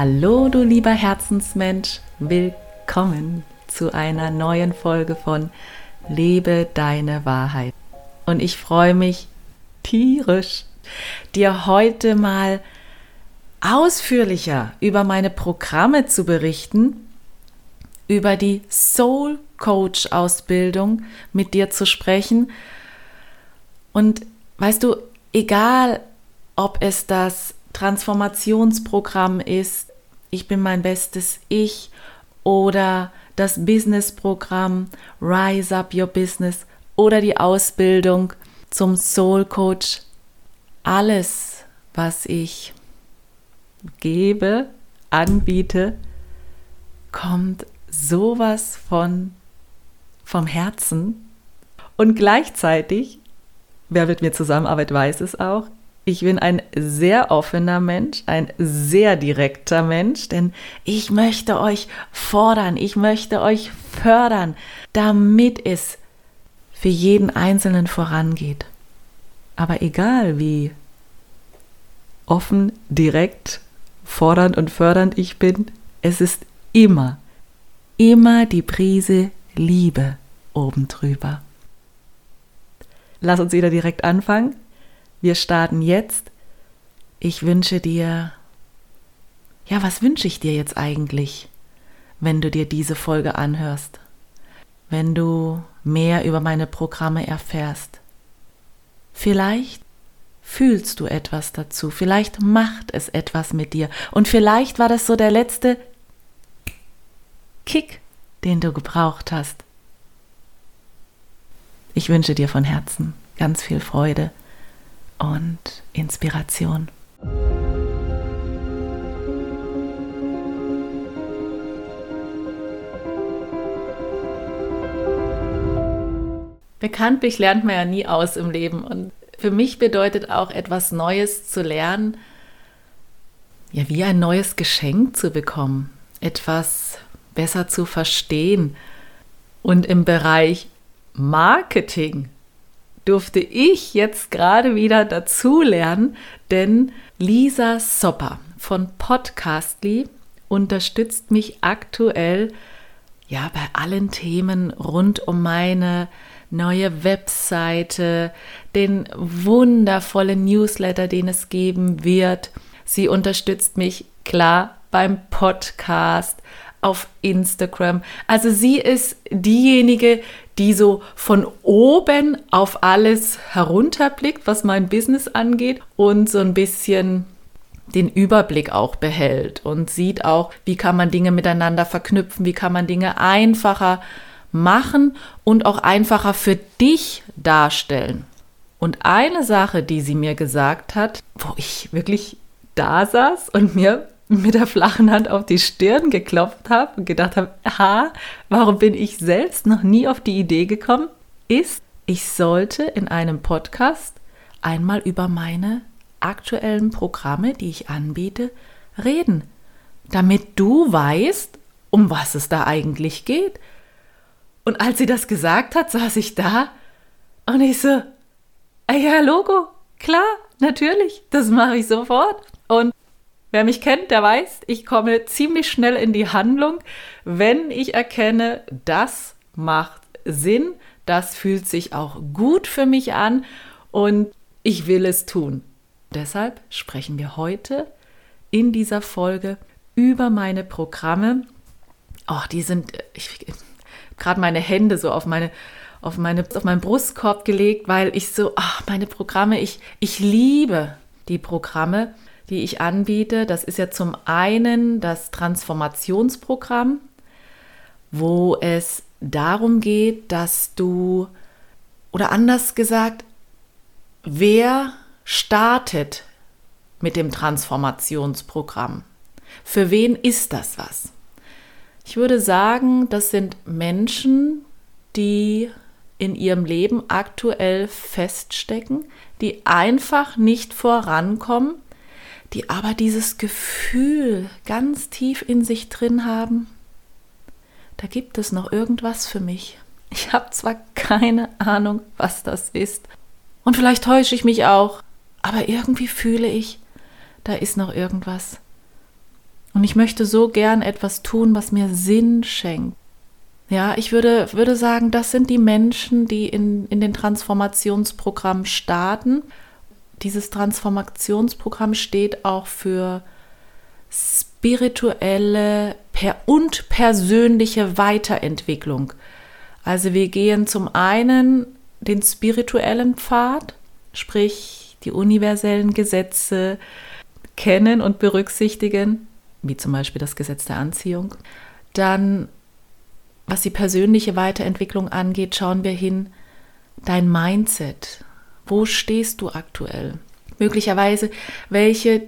Hallo, du lieber Herzensmensch, willkommen zu einer neuen Folge von Lebe deine Wahrheit. Und ich freue mich tierisch, dir heute mal ausführlicher über meine Programme zu berichten, über die Soul Coach Ausbildung mit dir zu sprechen. Und weißt du, egal ob es das Transformationsprogramm ist, ich bin mein bestes Ich oder das Businessprogramm Rise Up Your Business oder die Ausbildung zum Soul Coach, alles, was ich gebe, anbiete, kommt sowas von vom Herzen. Und gleichzeitig, wer mit mir zusammenarbeitet, weiß es auch, ich bin ein sehr offener Mensch, ein sehr direkter Mensch, denn ich möchte euch fordern, ich möchte euch fördern, damit es für jeden Einzelnen vorangeht. Aber egal wie offen, direkt, fordernd und fördernd ich bin, es ist immer, immer die Prise Liebe oben drüber. Lass uns wieder direkt anfangen. Wir starten jetzt. Ich wünsche dir, ja, was wünsche ich dir jetzt eigentlich, wenn du dir diese Folge anhörst? Wenn du mehr über meine Programme erfährst? Vielleicht fühlst du etwas dazu, vielleicht macht es etwas mit dir und vielleicht war das so der letzte Kick, den du gebraucht hast. Ich wünsche dir von Herzen ganz viel Freude und Inspiration. Bekanntlich lernt man ja nie aus im Leben und für mich bedeutet auch etwas Neues zu lernen, ja wie ein neues Geschenk zu bekommen, etwas besser zu verstehen und im Bereich Marketing durfte ich jetzt gerade wieder dazulernen, denn Lisa Sopper von Podcastly unterstützt mich aktuell ja bei allen Themen rund um meine neue Webseite, den wundervollen Newsletter, den es geben wird. Sie unterstützt mich klar beim Podcast, auf Instagram. Also sie ist diejenige, die so von oben auf alles herunterblickt, was mein Business angeht und so ein bisschen den Überblick auch behält und sieht auch, wie kann man Dinge miteinander verknüpfen, wie kann man Dinge einfacher machen und auch einfacher für dich darstellen. Und eine Sache, die sie mir gesagt hat, wo ich wirklich da saß und mir mit der flachen Hand auf die Stirn geklopft habe und gedacht habe, ha, warum bin ich selbst noch nie auf die Idee gekommen, ist, ich sollte in einem Podcast einmal über meine aktuellen Programme, die ich anbiete, reden, damit du weißt, um was es da eigentlich geht. Und als sie das gesagt hat, saß ich da und ich so, ja, Logo, klar, natürlich, das mache ich sofort. Und Wer mich kennt, der weiß, ich komme ziemlich schnell in die Handlung, wenn ich erkenne, das macht Sinn, das fühlt sich auch gut für mich an und ich will es tun. Deshalb sprechen wir heute in dieser Folge über meine Programme. Oh, die sind, ich gerade meine Hände so auf meine auf meine auf meinen Brustkorb gelegt, weil ich so, ach, meine Programme, ich ich liebe die Programme die ich anbiete. Das ist ja zum einen das Transformationsprogramm, wo es darum geht, dass du, oder anders gesagt, wer startet mit dem Transformationsprogramm? Für wen ist das was? Ich würde sagen, das sind Menschen, die in ihrem Leben aktuell feststecken, die einfach nicht vorankommen, die aber dieses Gefühl ganz tief in sich drin haben, da gibt es noch irgendwas für mich. Ich habe zwar keine Ahnung, was das ist, und vielleicht täusche ich mich auch, aber irgendwie fühle ich, da ist noch irgendwas. Und ich möchte so gern etwas tun, was mir Sinn schenkt. Ja, ich würde, würde sagen, das sind die Menschen, die in, in den Transformationsprogramm starten. Dieses Transformationsprogramm steht auch für spirituelle und persönliche Weiterentwicklung. Also wir gehen zum einen den spirituellen Pfad, sprich die universellen Gesetze kennen und berücksichtigen, wie zum Beispiel das Gesetz der Anziehung. Dann, was die persönliche Weiterentwicklung angeht, schauen wir hin, dein Mindset. Wo stehst du aktuell? Möglicherweise, welche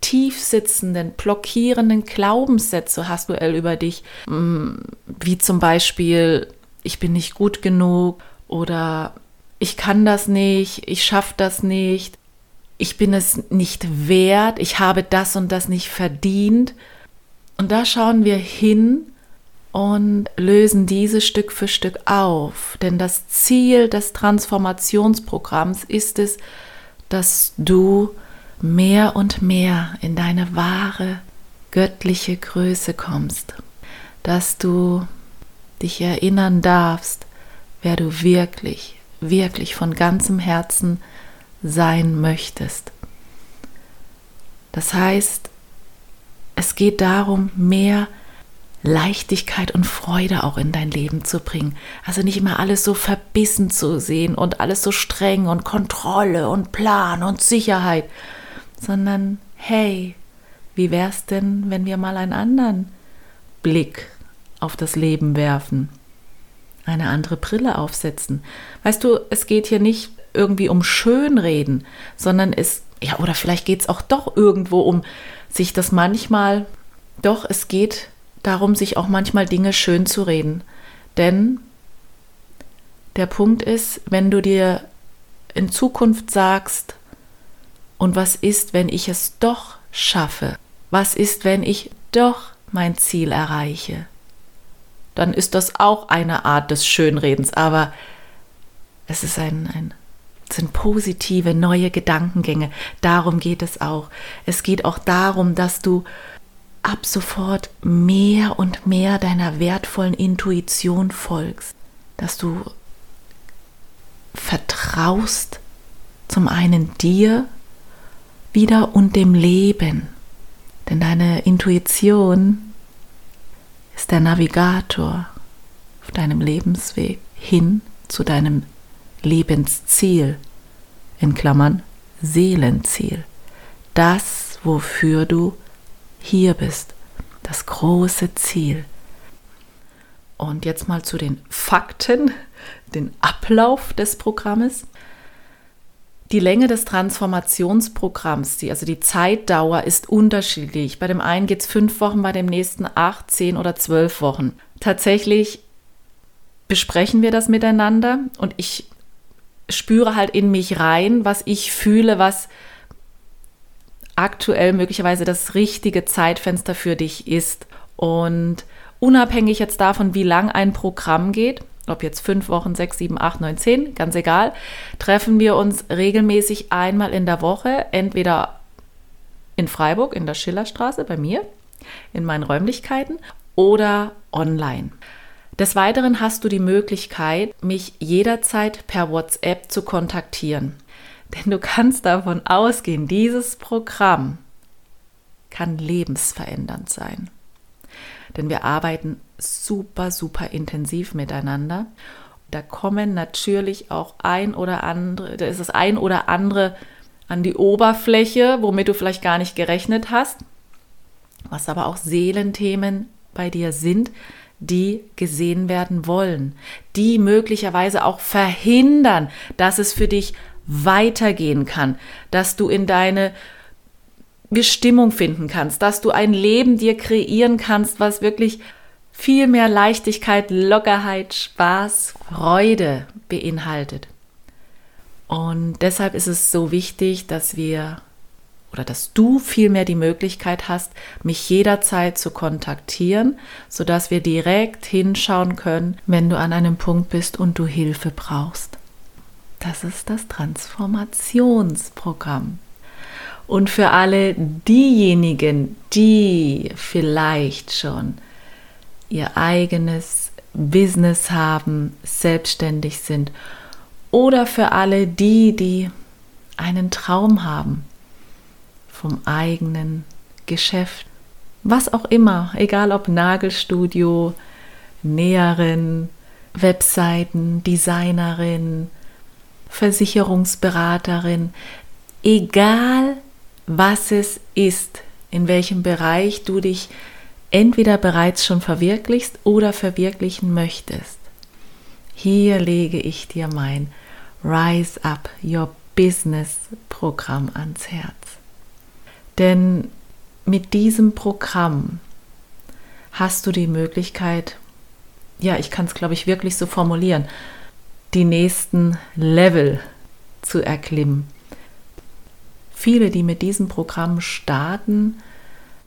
tief sitzenden, blockierenden Glaubenssätze hast du über dich, mm, wie zum Beispiel, ich bin nicht gut genug oder ich kann das nicht, ich schaffe das nicht, ich bin es nicht wert, ich habe das und das nicht verdient. Und da schauen wir hin und lösen diese Stück für Stück auf. Denn das Ziel des Transformationsprogramms ist es, dass du mehr und mehr in deine wahre göttliche Größe kommst, dass du dich erinnern darfst, wer du wirklich, wirklich von ganzem Herzen sein möchtest. Das heißt, es geht darum, mehr Leichtigkeit und Freude auch in dein Leben zu bringen. Also nicht immer alles so verbissen zu sehen und alles so streng und Kontrolle und Plan und Sicherheit, sondern hey, wie wär's denn, wenn wir mal einen anderen Blick auf das Leben werfen? Eine andere Brille aufsetzen. Weißt du, es geht hier nicht irgendwie um Schönreden, sondern es, ja, oder vielleicht geht es auch doch irgendwo um sich das manchmal, doch, es geht darum, sich auch manchmal Dinge schön zu reden. Denn der Punkt ist, wenn du dir in Zukunft sagst, und was ist, wenn ich es doch schaffe? Was ist, wenn ich doch mein Ziel erreiche? Dann ist das auch eine Art des Schönredens, aber es ist ein, ein sind positive neue Gedankengänge. Darum geht es auch. Es geht auch darum, dass du ab sofort mehr und mehr deiner wertvollen Intuition folgst, dass du vertraust zum einen dir wieder und dem Leben. Denn deine Intuition ist der Navigator auf deinem Lebensweg hin zu deinem Lebensziel, in Klammern Seelenziel, das, wofür du hier bist, das große Ziel. Und jetzt mal zu den Fakten, den Ablauf des Programmes. Die Länge des Transformationsprogramms, die, also die Zeitdauer, ist unterschiedlich. Bei dem einen geht es fünf Wochen, bei dem nächsten acht, zehn oder zwölf Wochen. Tatsächlich besprechen wir das miteinander und ich spüre halt in mich rein, was ich fühle, was aktuell möglicherweise das richtige Zeitfenster für dich ist. Und unabhängig jetzt davon, wie lang ein Programm geht, ob jetzt fünf Wochen, sechs, sieben, acht, neun, zehn, ganz egal, treffen wir uns regelmäßig einmal in der Woche, entweder in Freiburg in der Schillerstraße bei mir, in meinen Räumlichkeiten oder online. Des Weiteren hast du die Möglichkeit, mich jederzeit per WhatsApp zu kontaktieren. Denn du kannst davon ausgehen, dieses Programm kann lebensverändernd sein. Denn wir arbeiten super, super intensiv miteinander. Da kommen natürlich auch ein oder andere, da ist das ein oder andere an die Oberfläche, womit du vielleicht gar nicht gerechnet hast, was aber auch Seelenthemen bei dir sind, die gesehen werden wollen, die möglicherweise auch verhindern, dass es für dich weitergehen kann, dass du in deine Bestimmung finden kannst, dass du ein Leben dir kreieren kannst, was wirklich viel mehr Leichtigkeit, Lockerheit, Spaß, Freude beinhaltet. Und deshalb ist es so wichtig, dass wir oder dass du vielmehr die Möglichkeit hast, mich jederzeit zu kontaktieren, sodass wir direkt hinschauen können, wenn du an einem Punkt bist und du Hilfe brauchst. Das ist das Transformationsprogramm. Und für alle diejenigen, die vielleicht schon ihr eigenes Business haben, selbstständig sind oder für alle die, die einen Traum haben vom eigenen Geschäft, was auch immer, egal ob Nagelstudio, Näherin, Webseiten, Designerin, Versicherungsberaterin, egal was es ist, in welchem Bereich du dich entweder bereits schon verwirklichst oder verwirklichen möchtest. Hier lege ich dir mein Rise Up Your Business Programm ans Herz. Denn mit diesem Programm hast du die Möglichkeit, ja, ich kann es, glaube ich, wirklich so formulieren, die nächsten Level zu erklimmen. Viele, die mit diesem Programm starten,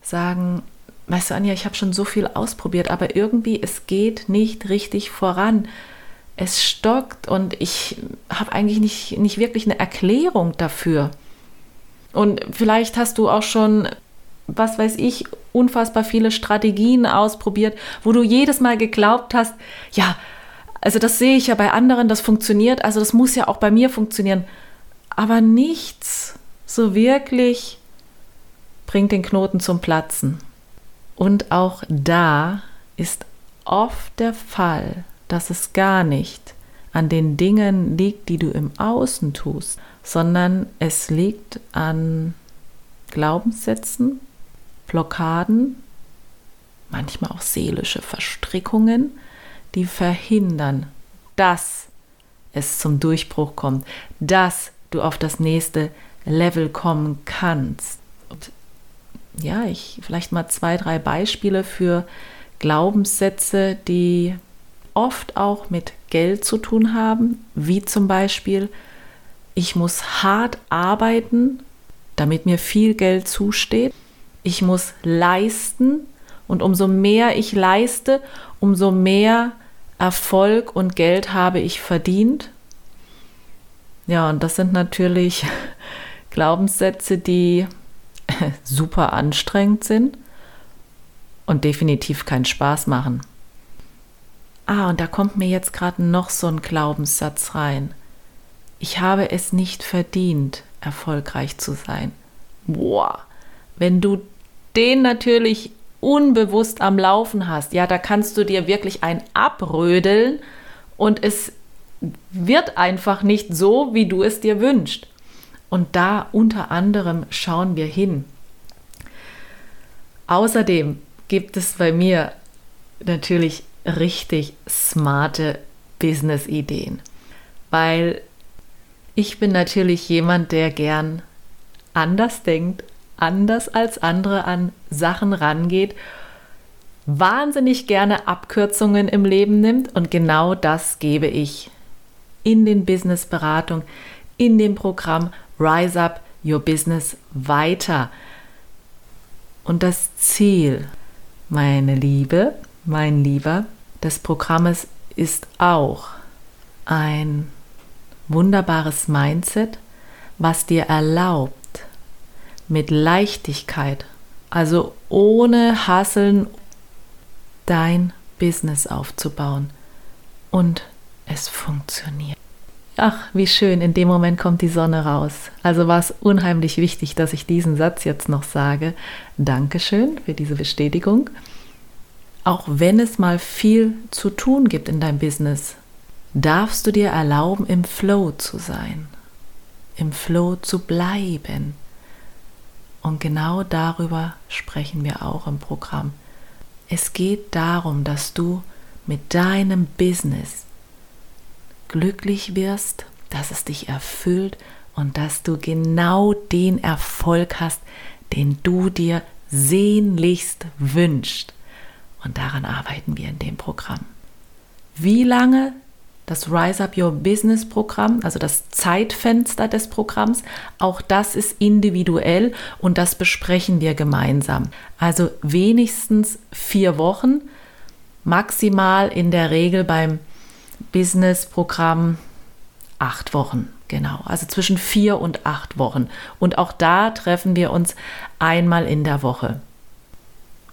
sagen, weißt du, Anja, ich habe schon so viel ausprobiert, aber irgendwie es geht nicht richtig voran. Es stockt und ich habe eigentlich nicht, nicht wirklich eine Erklärung dafür. Und vielleicht hast du auch schon, was weiß ich, unfassbar viele Strategien ausprobiert, wo du jedes Mal geglaubt hast, ja, also das sehe ich ja bei anderen, das funktioniert, also das muss ja auch bei mir funktionieren. Aber nichts so wirklich bringt den Knoten zum Platzen. Und auch da ist oft der Fall, dass es gar nicht an den Dingen liegt, die du im Außen tust, sondern es liegt an Glaubenssätzen, Blockaden, manchmal auch seelische Verstrickungen, die verhindern, dass es zum Durchbruch kommt, dass du auf das nächste Level kommen kannst. Und ja, ich vielleicht mal zwei, drei Beispiele für Glaubenssätze, die oft auch mit Geld zu tun haben, wie zum Beispiel, ich muss hart arbeiten, damit mir viel Geld zusteht. Ich muss leisten und umso mehr ich leiste, umso mehr Erfolg und Geld habe ich verdient. Ja, und das sind natürlich Glaubenssätze, die super anstrengend sind und definitiv keinen Spaß machen. Ah, und da kommt mir jetzt gerade noch so ein Glaubenssatz rein. Ich habe es nicht verdient, erfolgreich zu sein. Boah, wenn du den natürlich unbewusst am Laufen hast, ja, da kannst du dir wirklich ein abrödeln und es wird einfach nicht so, wie du es dir wünschst. Und da unter anderem schauen wir hin. Außerdem gibt es bei mir natürlich richtig smarte Business-Ideen, weil ich bin natürlich jemand, der gern anders denkt, anders als andere an Sachen rangeht, wahnsinnig gerne Abkürzungen im Leben nimmt und genau das gebe ich in den Business-Beratungen, in dem Programm Rise Up Your Business weiter. Und das Ziel, meine Liebe, mein Lieber, des Programmes ist auch ein wunderbares Mindset, was dir erlaubt, mit Leichtigkeit, also ohne Hasseln, dein Business aufzubauen. Und es funktioniert. Ach, wie schön, in dem Moment kommt die Sonne raus. Also war es unheimlich wichtig, dass ich diesen Satz jetzt noch sage. Dankeschön für diese Bestätigung. Auch wenn es mal viel zu tun gibt in deinem Business, darfst du dir erlauben, im Flow zu sein, im Flow zu bleiben. Und genau darüber sprechen wir auch im Programm. Es geht darum, dass du mit deinem Business glücklich wirst, dass es dich erfüllt und dass du genau den Erfolg hast, den du dir sehnlichst wünschst. Und daran arbeiten wir in dem Programm. Wie lange das Rise Up Your Business Programm, also das Zeitfenster des Programms, auch das ist individuell und das besprechen wir gemeinsam. Also wenigstens vier Wochen, maximal in der Regel beim Business-Programm acht Wochen, Genau, also zwischen vier und acht Wochen. Und auch da treffen wir uns einmal in der Woche.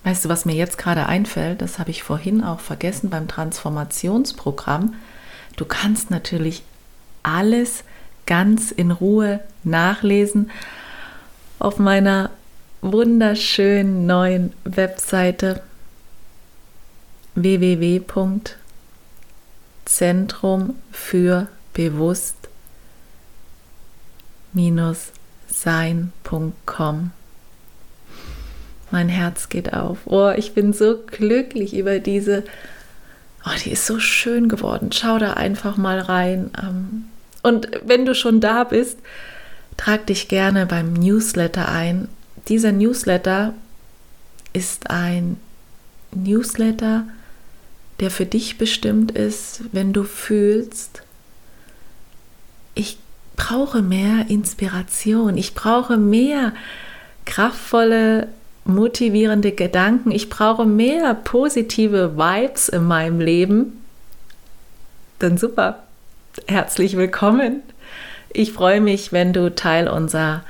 Weißt du, was mir jetzt gerade einfällt? Das habe ich vorhin auch vergessen beim Transformationsprogramm. Du kannst natürlich alles ganz in Ruhe nachlesen auf meiner wunderschönen neuen Webseite www.zentrum für bewusst sein.com. Mein Herz geht auf. Oh, ich bin so glücklich über diese. Oh, die ist so schön geworden. Schau da einfach mal rein. Ähm, und wenn du schon da bist, trag dich gerne beim Newsletter ein. Dieser Newsletter ist ein Newsletter, der für dich bestimmt ist, wenn du fühlst, ich brauche mehr Inspiration, ich brauche mehr kraftvolle, motivierende Gedanken, ich brauche mehr positive Vibes in meinem Leben. Dann super, herzlich willkommen. Ich freue mich, wenn du Teil unserer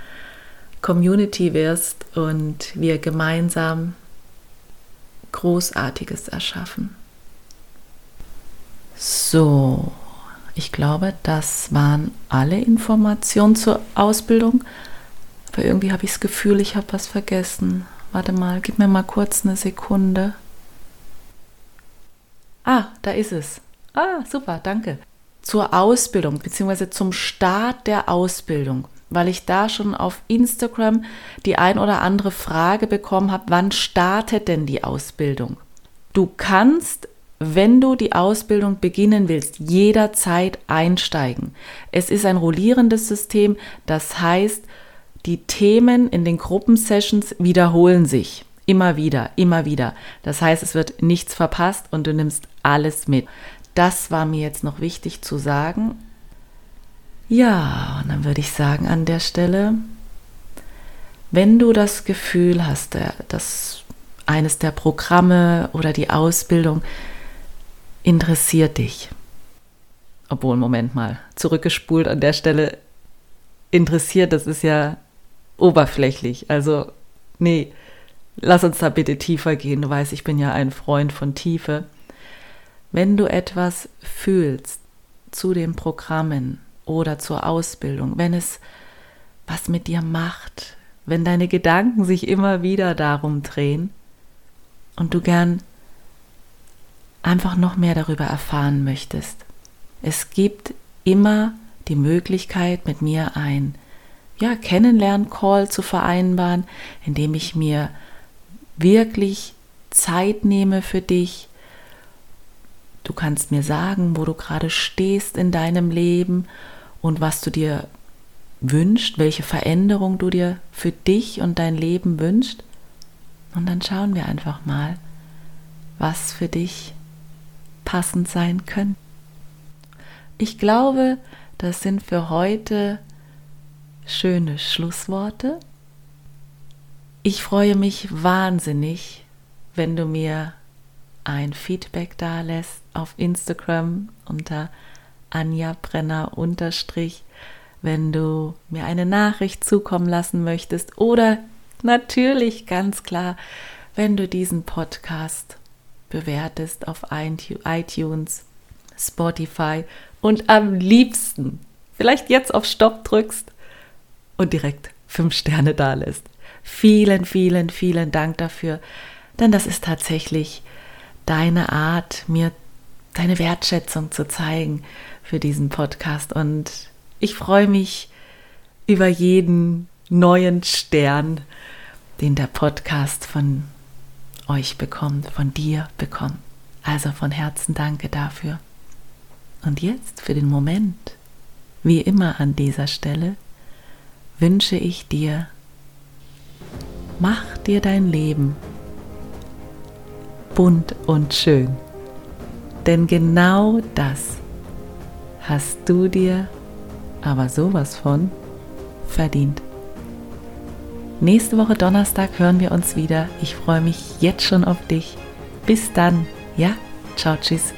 Community wirst und wir gemeinsam Großartiges erschaffen. So, ich glaube, das waren alle Informationen zur Ausbildung. Aber irgendwie habe ich das Gefühl, ich habe was vergessen. Warte mal, gib mir mal kurz eine Sekunde. Ah, da ist es. Ah, super, danke. Zur Ausbildung bzw. zum Start der Ausbildung, weil ich da schon auf Instagram die ein oder andere Frage bekommen habe, wann startet denn die Ausbildung? Du kannst wenn du die Ausbildung beginnen willst, jederzeit einsteigen. Es ist ein rollierendes System, das heißt, die Themen in den Gruppensessions wiederholen sich. Immer wieder, immer wieder. Das heißt, es wird nichts verpasst und du nimmst alles mit. Das war mir jetzt noch wichtig zu sagen. Ja, und dann würde ich sagen an der Stelle, wenn du das Gefühl hast, dass eines der Programme oder die Ausbildung interessiert dich. Obwohl, Moment mal, zurückgespult an der Stelle, interessiert, das ist ja oberflächlich. Also, nee, lass uns da bitte tiefer gehen. Du weißt, ich bin ja ein Freund von Tiefe. Wenn du etwas fühlst zu den Programmen oder zur Ausbildung, wenn es was mit dir macht, wenn deine Gedanken sich immer wieder darum drehen und du gern einfach noch mehr darüber erfahren möchtest. Es gibt immer die Möglichkeit, mit mir ein ja, Kennenlern-Call zu vereinbaren, indem ich mir wirklich Zeit nehme für dich. Du kannst mir sagen, wo du gerade stehst in deinem Leben und was du dir wünschst, welche Veränderung du dir für dich und dein Leben wünschst. Und dann schauen wir einfach mal, was für dich passend sein können. Ich glaube, das sind für heute schöne Schlussworte. Ich freue mich wahnsinnig, wenn du mir ein Feedback da lässt auf Instagram unter Anja Brenner unterstrich, wenn du mir eine Nachricht zukommen lassen möchtest oder natürlich ganz klar, wenn du diesen Podcast bewertest auf iTunes, Spotify und am liebsten vielleicht jetzt auf Stopp drückst und direkt fünf Sterne da lässt. Vielen, vielen, vielen Dank dafür, denn das ist tatsächlich deine Art, mir deine Wertschätzung zu zeigen für diesen Podcast. Und ich freue mich über jeden neuen Stern, den der Podcast von euch bekommt, von dir bekommt. Also von Herzen danke dafür. Und jetzt für den Moment, wie immer an dieser Stelle, wünsche ich dir, mach dir dein Leben bunt und schön. Denn genau das hast du dir aber sowas von verdient. Nächste Woche Donnerstag hören wir uns wieder. Ich freue mich jetzt schon auf dich. Bis dann. Ja, ciao, tschüss.